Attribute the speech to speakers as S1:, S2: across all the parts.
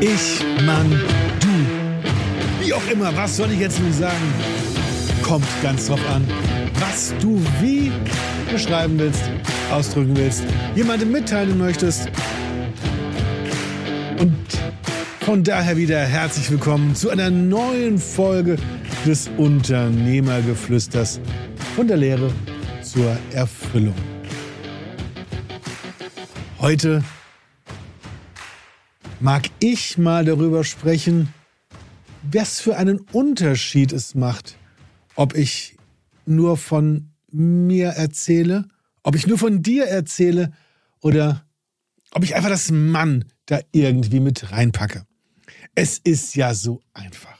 S1: Ich, Mann, du. Wie auch immer, was soll ich jetzt nun sagen? Kommt ganz drauf an, was du wie beschreiben willst, ausdrücken willst, jemandem mitteilen möchtest. Und von daher wieder herzlich willkommen zu einer neuen Folge des Unternehmergeflüsters von der Lehre zur Erfüllung. Heute mag ich mal darüber sprechen, was für einen Unterschied es macht, ob ich nur von mir erzähle, ob ich nur von dir erzähle oder ob ich einfach das Mann da irgendwie mit reinpacke. Es ist ja so einfach.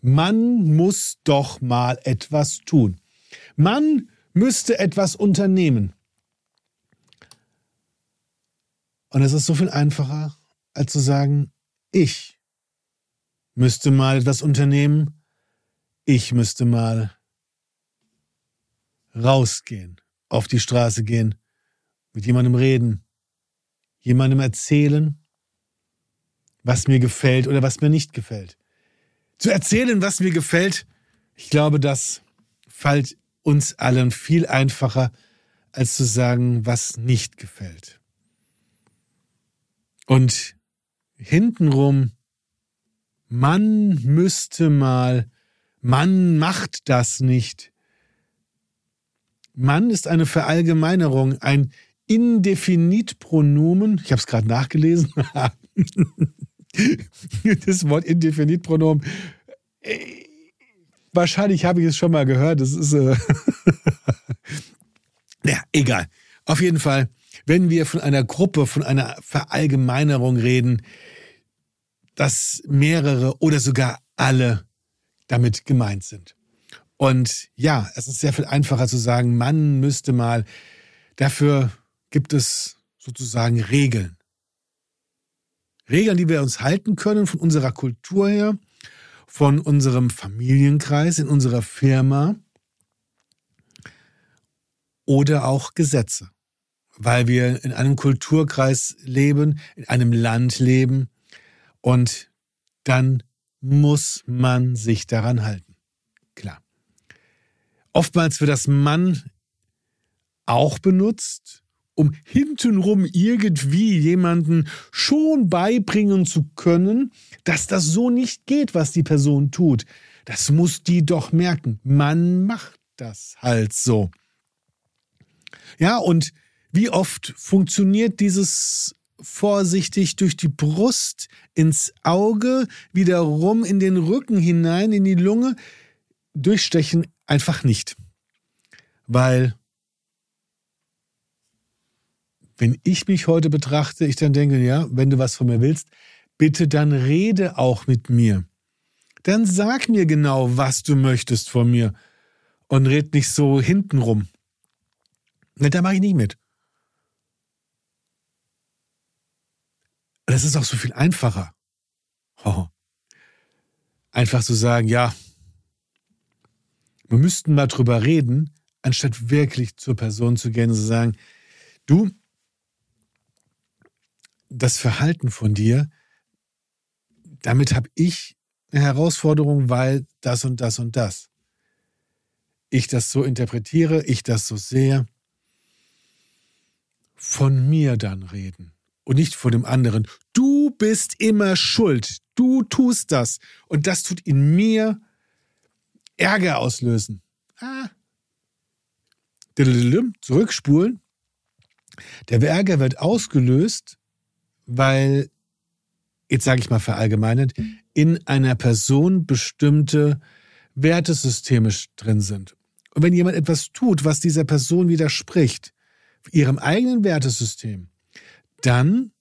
S1: Man muss doch mal etwas tun. Man müsste etwas unternehmen. Und es ist so viel einfacher, als zu sagen, ich müsste mal etwas unternehmen, ich müsste mal rausgehen, auf die Straße gehen, mit jemandem reden, jemandem erzählen, was mir gefällt oder was mir nicht gefällt. Zu erzählen, was mir gefällt, ich glaube, das fällt uns allen viel einfacher, als zu sagen, was nicht gefällt. Und hintenrum, man müsste mal, man macht das nicht. Mann ist eine Verallgemeinerung, ein Indefinitpronomen. Ich habe es gerade nachgelesen. das Wort Indefinitpronomen. Äh, wahrscheinlich habe ich es schon mal gehört. Das ist. Äh ja, egal. Auf jeden Fall wenn wir von einer Gruppe, von einer Verallgemeinerung reden, dass mehrere oder sogar alle damit gemeint sind. Und ja, es ist sehr viel einfacher zu sagen, man müsste mal. Dafür gibt es sozusagen Regeln. Regeln, die wir uns halten können von unserer Kultur her, von unserem Familienkreis, in unserer Firma oder auch Gesetze weil wir in einem Kulturkreis leben, in einem Land leben und dann muss man sich daran halten. Klar. Oftmals wird das Mann auch benutzt, um hintenrum irgendwie jemanden schon beibringen zu können, dass das so nicht geht, was die Person tut. Das muss die doch merken. Man macht das halt so. Ja, und wie oft funktioniert dieses vorsichtig durch die Brust ins Auge, wiederum in den Rücken hinein, in die Lunge, durchstechen einfach nicht. Weil wenn ich mich heute betrachte, ich dann denke, ja, wenn du was von mir willst, bitte dann rede auch mit mir. Dann sag mir genau, was du möchtest von mir und red nicht so hintenrum. Da mache ich nicht mit. Das ist auch so viel einfacher. Oh. Einfach zu sagen, ja, wir müssten mal drüber reden, anstatt wirklich zur Person zu gehen und zu sagen, du, das Verhalten von dir, damit habe ich eine Herausforderung, weil das und das und das. Ich das so interpretiere, ich das so sehe. Von mir dann reden und nicht vor dem anderen. Du bist immer schuld. Du tust das. Und das tut in mir Ärger auslösen. Ah. Zurückspulen. Der Ärger wird ausgelöst, weil, jetzt sage ich mal verallgemeinert, in einer Person bestimmte Wertesysteme drin sind. Und wenn jemand etwas tut, was dieser Person widerspricht, ihrem eigenen Wertesystem, dann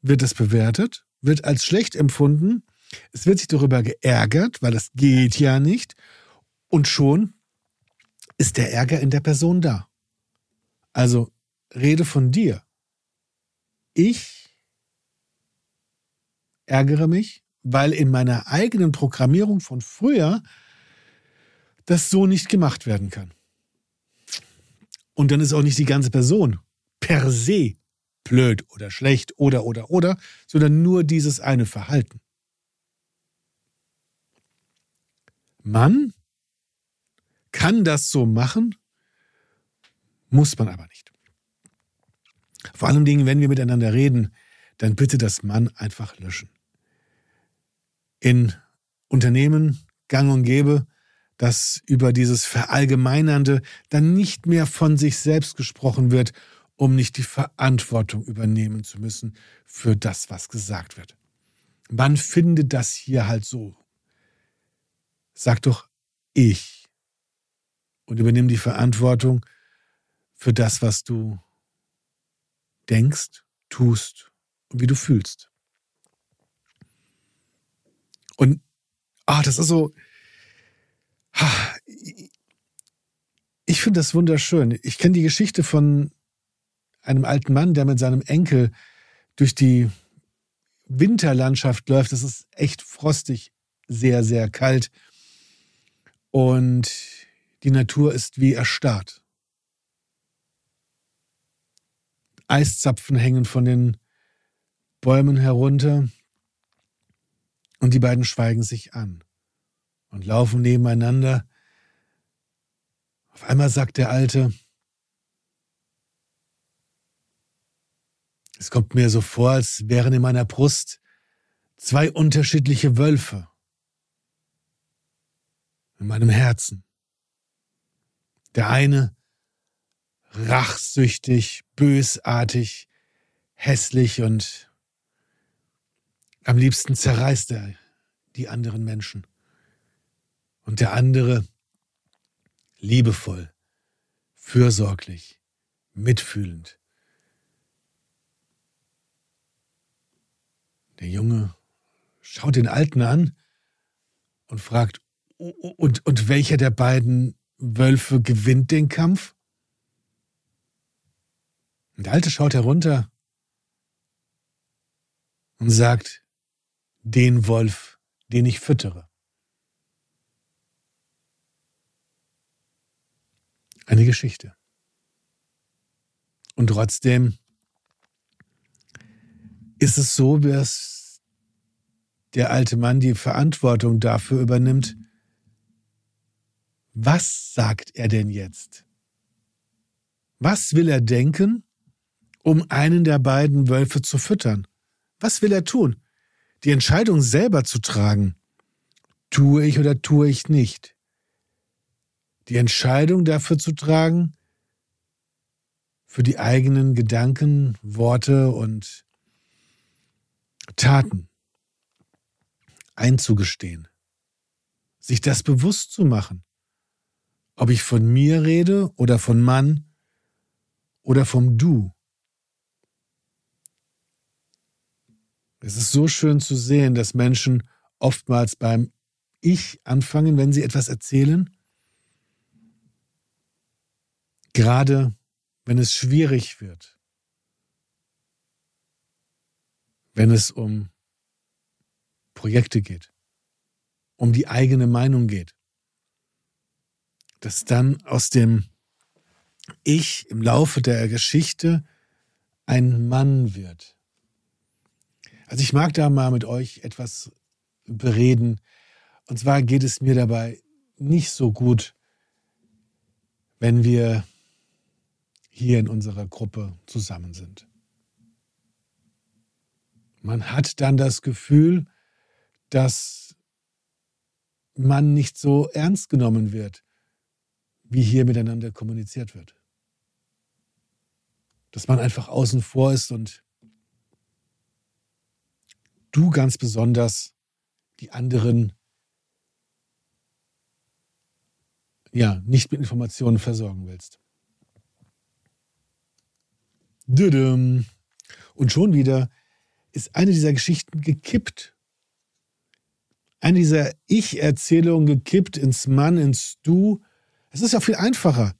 S1: wird es bewertet, wird als schlecht empfunden, es wird sich darüber geärgert, weil das geht ja nicht, und schon ist der Ärger in der Person da. Also rede von dir. Ich ärgere mich, weil in meiner eigenen Programmierung von früher das so nicht gemacht werden kann. Und dann ist auch nicht die ganze Person per se blöd oder schlecht oder oder oder, sondern nur dieses eine Verhalten. Mann kann das so machen, muss man aber nicht. Vor allen Dingen, wenn wir miteinander reden, dann bitte das Mann einfach löschen. In Unternehmen gang und gäbe, dass über dieses Verallgemeinernde dann nicht mehr von sich selbst gesprochen wird, um nicht die Verantwortung übernehmen zu müssen für das, was gesagt wird. Man findet das hier halt so. Sag doch ich und übernimm die Verantwortung für das, was du denkst, tust und wie du fühlst. Und ah, das ist so. Ich finde das wunderschön. Ich kenne die Geschichte von einem alten Mann, der mit seinem Enkel durch die Winterlandschaft läuft. Es ist echt frostig, sehr, sehr kalt. Und die Natur ist wie erstarrt. Eiszapfen hängen von den Bäumen herunter und die beiden schweigen sich an und laufen nebeneinander. Auf einmal sagt der Alte, es kommt mir so vor, als wären in meiner Brust zwei unterschiedliche Wölfe in meinem Herzen. Der eine rachsüchtig, bösartig, hässlich und am liebsten zerreißt er die anderen Menschen. Und der andere liebevoll, fürsorglich, mitfühlend. Der Junge schaut den Alten an und fragt, und, und welcher der beiden Wölfe gewinnt den Kampf? Und der Alte schaut herunter und sagt, den Wolf, den ich füttere. Eine Geschichte. Und trotzdem ist es so, dass der alte Mann die Verantwortung dafür übernimmt, was sagt er denn jetzt? Was will er denken, um einen der beiden Wölfe zu füttern? Was will er tun? Die Entscheidung selber zu tragen. Tue ich oder tue ich nicht? Die Entscheidung dafür zu tragen, für die eigenen Gedanken, Worte und Taten einzugestehen, sich das bewusst zu machen. Ob ich von mir rede oder von Mann oder vom Du. Es ist so schön zu sehen, dass Menschen oftmals beim Ich anfangen, wenn sie etwas erzählen. Gerade wenn es schwierig wird. Wenn es um Projekte geht, um die eigene Meinung geht dass dann aus dem Ich im Laufe der Geschichte ein Mann wird. Also ich mag da mal mit euch etwas bereden. Und zwar geht es mir dabei nicht so gut, wenn wir hier in unserer Gruppe zusammen sind. Man hat dann das Gefühl, dass man nicht so ernst genommen wird, wie hier miteinander kommuniziert wird. Dass man einfach außen vor ist und du ganz besonders die anderen ja nicht mit Informationen versorgen willst. Und schon wieder ist eine dieser Geschichten gekippt. Eine dieser Ich-Erzählungen gekippt ins Mann, ins Du, es ist ja viel einfacher.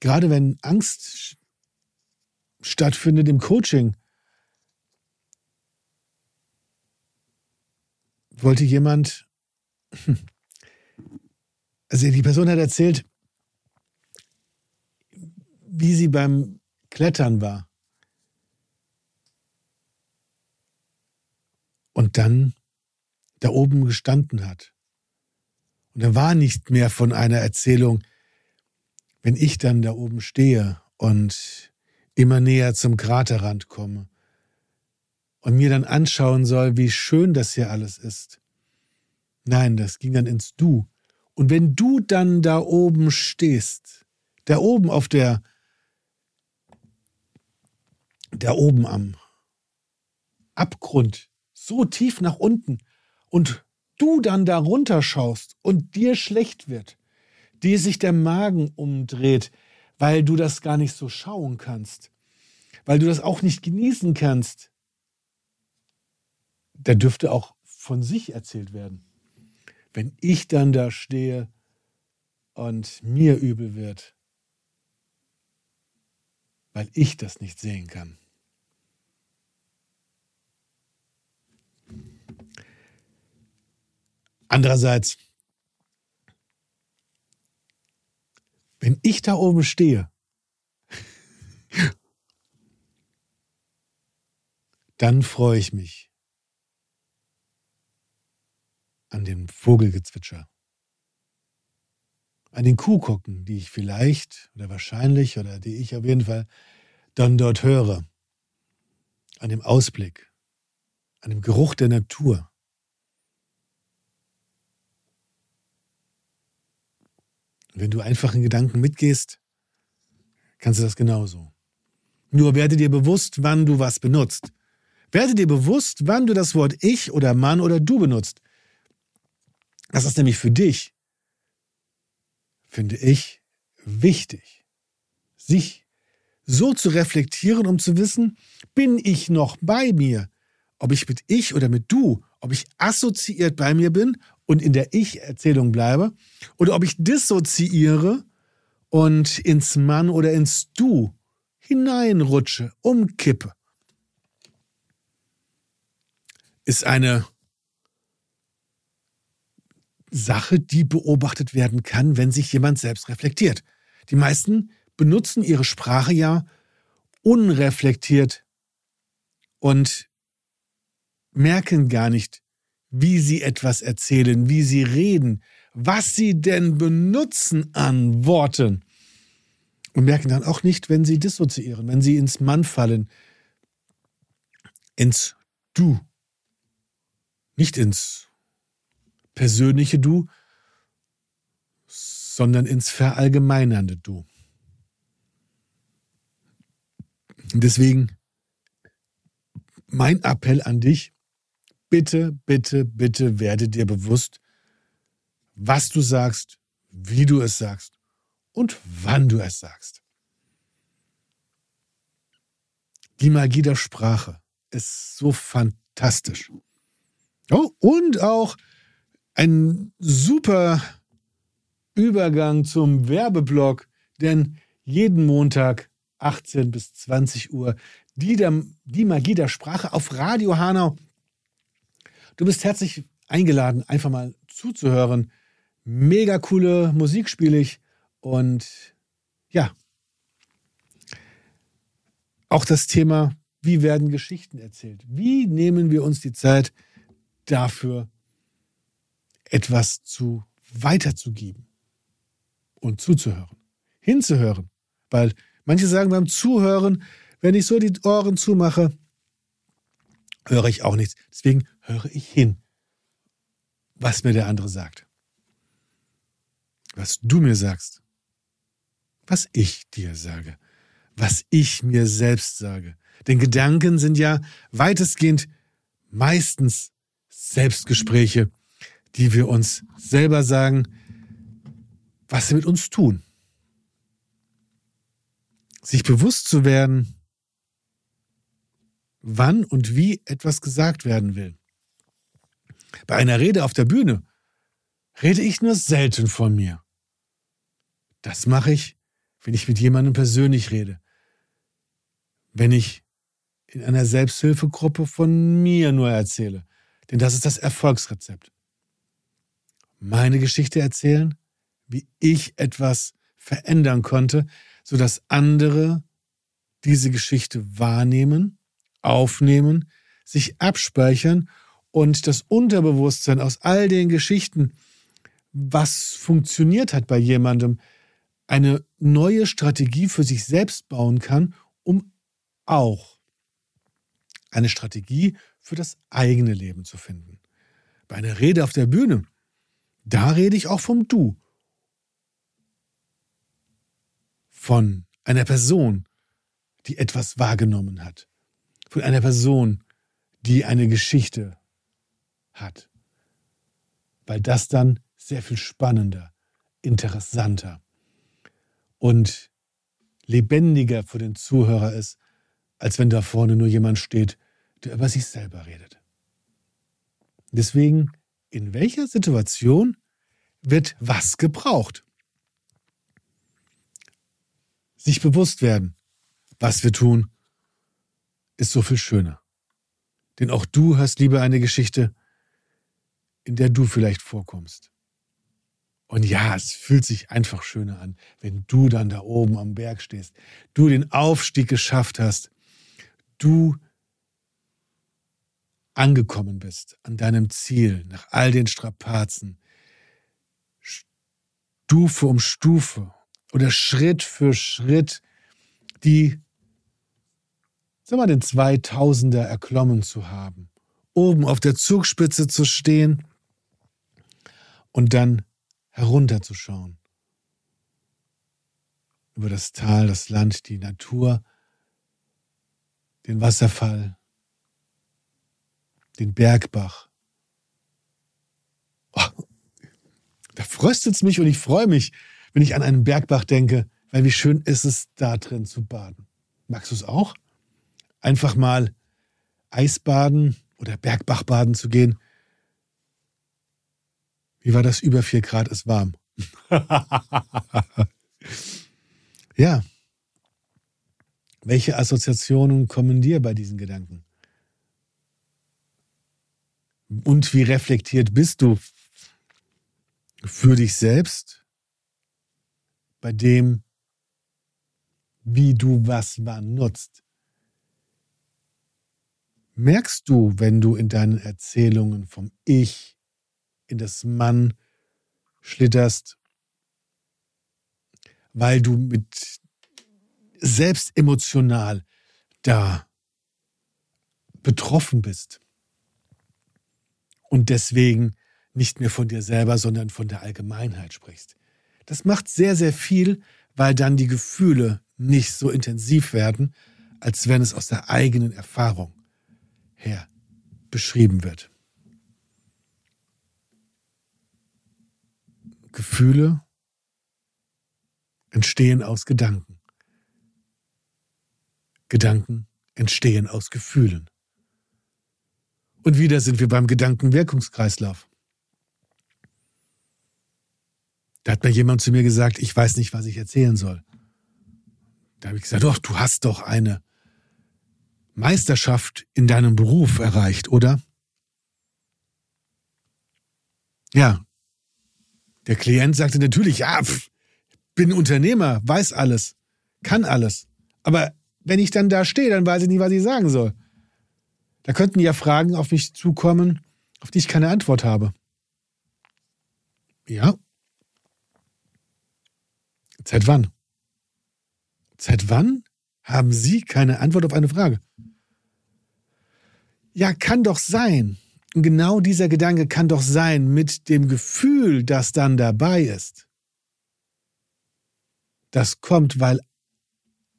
S1: Gerade wenn Angst stattfindet im Coaching. Wollte jemand, also die Person hat erzählt, wie sie beim Klettern war. Und dann da oben gestanden hat. Und er war nicht mehr von einer Erzählung, wenn ich dann da oben stehe und immer näher zum Kraterrand komme und mir dann anschauen soll, wie schön das hier alles ist. Nein, das ging dann ins Du. Und wenn du dann da oben stehst, da oben auf der, da oben am Abgrund, so tief nach unten, und du dann da runterschaust und dir schlecht wird, dir sich der Magen umdreht, weil du das gar nicht so schauen kannst, weil du das auch nicht genießen kannst, da dürfte auch von sich erzählt werden. Wenn ich dann da stehe und mir übel wird, weil ich das nicht sehen kann. Andererseits, wenn ich da oben stehe, dann freue ich mich an dem Vogelgezwitscher, an den Kuhkocken, die ich vielleicht oder wahrscheinlich oder die ich auf jeden Fall dann dort höre, an dem Ausblick, an dem Geruch der Natur. Wenn du einfach in Gedanken mitgehst, kannst du das genauso. Nur werde dir bewusst, wann du was benutzt. Werde dir bewusst, wann du das Wort ich oder Mann oder du benutzt. Das ist nämlich für dich, finde ich, wichtig, sich so zu reflektieren, um zu wissen, bin ich noch bei mir? Ob ich mit ich oder mit du, ob ich assoziiert bei mir bin und in der Ich-Erzählung bleibe oder ob ich dissoziiere und ins Mann oder ins Du hineinrutsche, umkippe. Ist eine Sache, die beobachtet werden kann, wenn sich jemand selbst reflektiert. Die meisten benutzen ihre Sprache ja unreflektiert und merken gar nicht, wie sie etwas erzählen, wie sie reden, was sie denn benutzen an Worten. Und merken dann auch nicht, wenn sie dissoziieren, wenn sie ins Mann fallen, ins Du, nicht ins persönliche Du, sondern ins verallgemeinernde Du. Deswegen mein Appell an dich, bitte, bitte, bitte werde dir bewusst, was du sagst, wie du es sagst und wann du es sagst. Die Magie der Sprache ist so fantastisch. Oh, und auch ein super Übergang zum Werbeblock, denn jeden Montag 18 bis 20 Uhr die, der, die Magie der Sprache auf Radio Hanau Du bist herzlich eingeladen, einfach mal zuzuhören. Mega coole Musik spiele ich und ja, auch das Thema, wie werden Geschichten erzählt? Wie nehmen wir uns die Zeit dafür, etwas zu weiterzugeben und zuzuhören, hinzuhören? Weil manche sagen beim Zuhören, wenn ich so die Ohren zumache, höre ich auch nichts. Deswegen höre ich hin, was mir der andere sagt. Was du mir sagst. Was ich dir sage. Was ich mir selbst sage. Denn Gedanken sind ja weitestgehend meistens Selbstgespräche, die wir uns selber sagen, was sie mit uns tun. Sich bewusst zu werden, wann und wie etwas gesagt werden will. Bei einer Rede auf der Bühne rede ich nur selten von mir. Das mache ich, wenn ich mit jemandem persönlich rede. Wenn ich in einer Selbsthilfegruppe von mir nur erzähle. Denn das ist das Erfolgsrezept. Meine Geschichte erzählen, wie ich etwas verändern konnte, sodass andere diese Geschichte wahrnehmen aufnehmen, sich abspeichern und das Unterbewusstsein aus all den Geschichten, was funktioniert hat bei jemandem, eine neue Strategie für sich selbst bauen kann, um auch eine Strategie für das eigene Leben zu finden. Bei einer Rede auf der Bühne, da rede ich auch vom Du. Von einer Person, die etwas wahrgenommen hat. Von einer Person, die eine Geschichte hat. Weil das dann sehr viel spannender, interessanter und lebendiger für den Zuhörer ist, als wenn da vorne nur jemand steht, der über sich selber redet. Deswegen, in welcher Situation wird was gebraucht? Sich bewusst werden, was wir tun, ist so viel schöner. Denn auch du hast lieber eine Geschichte, in der du vielleicht vorkommst. Und ja, es fühlt sich einfach schöner an, wenn du dann da oben am Berg stehst, du den Aufstieg geschafft hast, du angekommen bist an deinem Ziel nach all den Strapazen, Stufe um Stufe oder Schritt für Schritt die, sag mal, den 2000er erklommen zu haben, oben auf der Zugspitze zu stehen und dann herunterzuschauen. Über das Tal, das Land, die Natur, den Wasserfall, den Bergbach. Oh, da fröstet es mich und ich freue mich, wenn ich an einen Bergbach denke, weil wie schön ist es, da drin zu baden. Magst du es auch? Einfach mal Eisbaden oder Bergbachbaden zu gehen wie war das? Über vier Grad ist warm. ja. Welche Assoziationen kommen dir bei diesen Gedanken? Und wie reflektiert bist du für dich selbst bei dem, wie du was wann nutzt? Merkst du, wenn du in deinen Erzählungen vom Ich in das Mann schlitterst, weil du mit selbst emotional da betroffen bist und deswegen nicht mehr von dir selber, sondern von der Allgemeinheit sprichst. Das macht sehr, sehr viel, weil dann die Gefühle nicht so intensiv werden, als wenn es aus der eigenen Erfahrung her beschrieben wird. Gefühle entstehen aus Gedanken. Gedanken entstehen aus Gefühlen. Und wieder sind wir beim Gedankenwirkungskreislauf. Da hat mir jemand zu mir gesagt, ich weiß nicht, was ich erzählen soll. Da habe ich gesagt, doch, du hast doch eine Meisterschaft in deinem Beruf erreicht, oder? Ja, der Klient sagte natürlich, ja, pff, bin Unternehmer, weiß alles, kann alles. Aber wenn ich dann da stehe, dann weiß ich nicht, was ich sagen soll. Da könnten ja Fragen auf mich zukommen, auf die ich keine Antwort habe. Ja. Seit wann? Seit wann haben Sie keine Antwort auf eine Frage? Ja, kann doch sein, genau dieser Gedanke kann doch sein mit dem Gefühl, das dann dabei ist. Das kommt, weil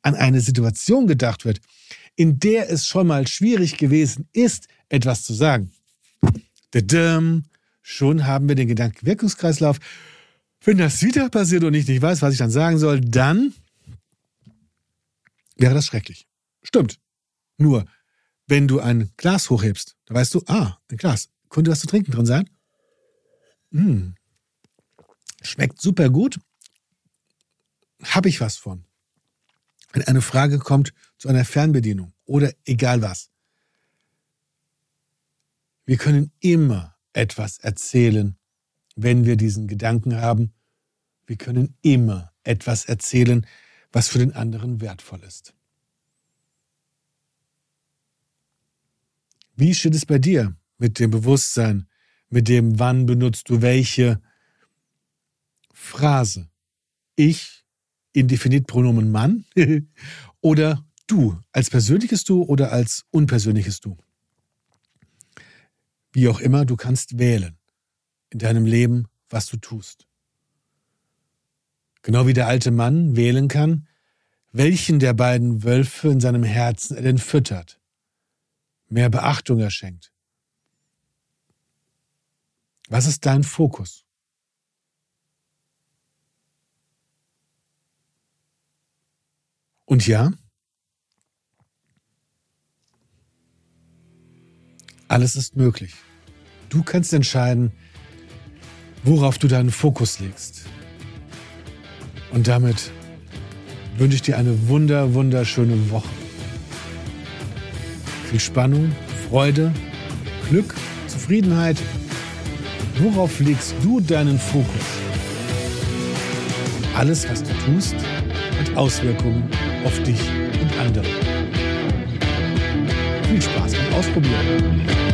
S1: an eine Situation gedacht wird, in der es schon mal schwierig gewesen ist, etwas zu sagen. Schon haben wir den Gedankenwirkungskreislauf. Wenn das wieder passiert und ich nicht weiß, was ich dann sagen soll, dann wäre das schrecklich. Stimmt. Nur, wenn du ein Glas hochhebst, da weißt du, ah, ein Glas. Könnte was zu trinken drin sein? Mmh. Schmeckt super gut. Habe ich was von. Wenn eine Frage kommt zu einer Fernbedienung oder egal was. Wir können immer etwas erzählen, wenn wir diesen Gedanken haben. Wir können immer etwas erzählen, was für den anderen wertvoll ist. Wie steht es bei dir mit dem Bewusstsein, mit dem wann benutzt du welche Phrase. Ich, Indefinitpronomen Mann oder du, als persönliches Du oder als unpersönliches Du. Wie auch immer, du kannst wählen in deinem Leben, was du tust. Genau wie der alte Mann wählen kann, welchen der beiden Wölfe in seinem Herzen er denn füttert, mehr Beachtung er schenkt. Was ist dein Fokus? Und ja, alles ist möglich. Du kannst entscheiden, worauf du deinen Fokus legst. Und damit wünsche ich dir eine wunder, wunderschöne Woche. Spannung, Freude, Glück, Zufriedenheit. Worauf legst du deinen Fokus? Alles, was du tust, hat Auswirkungen auf dich und andere. Viel Spaß beim Ausprobieren.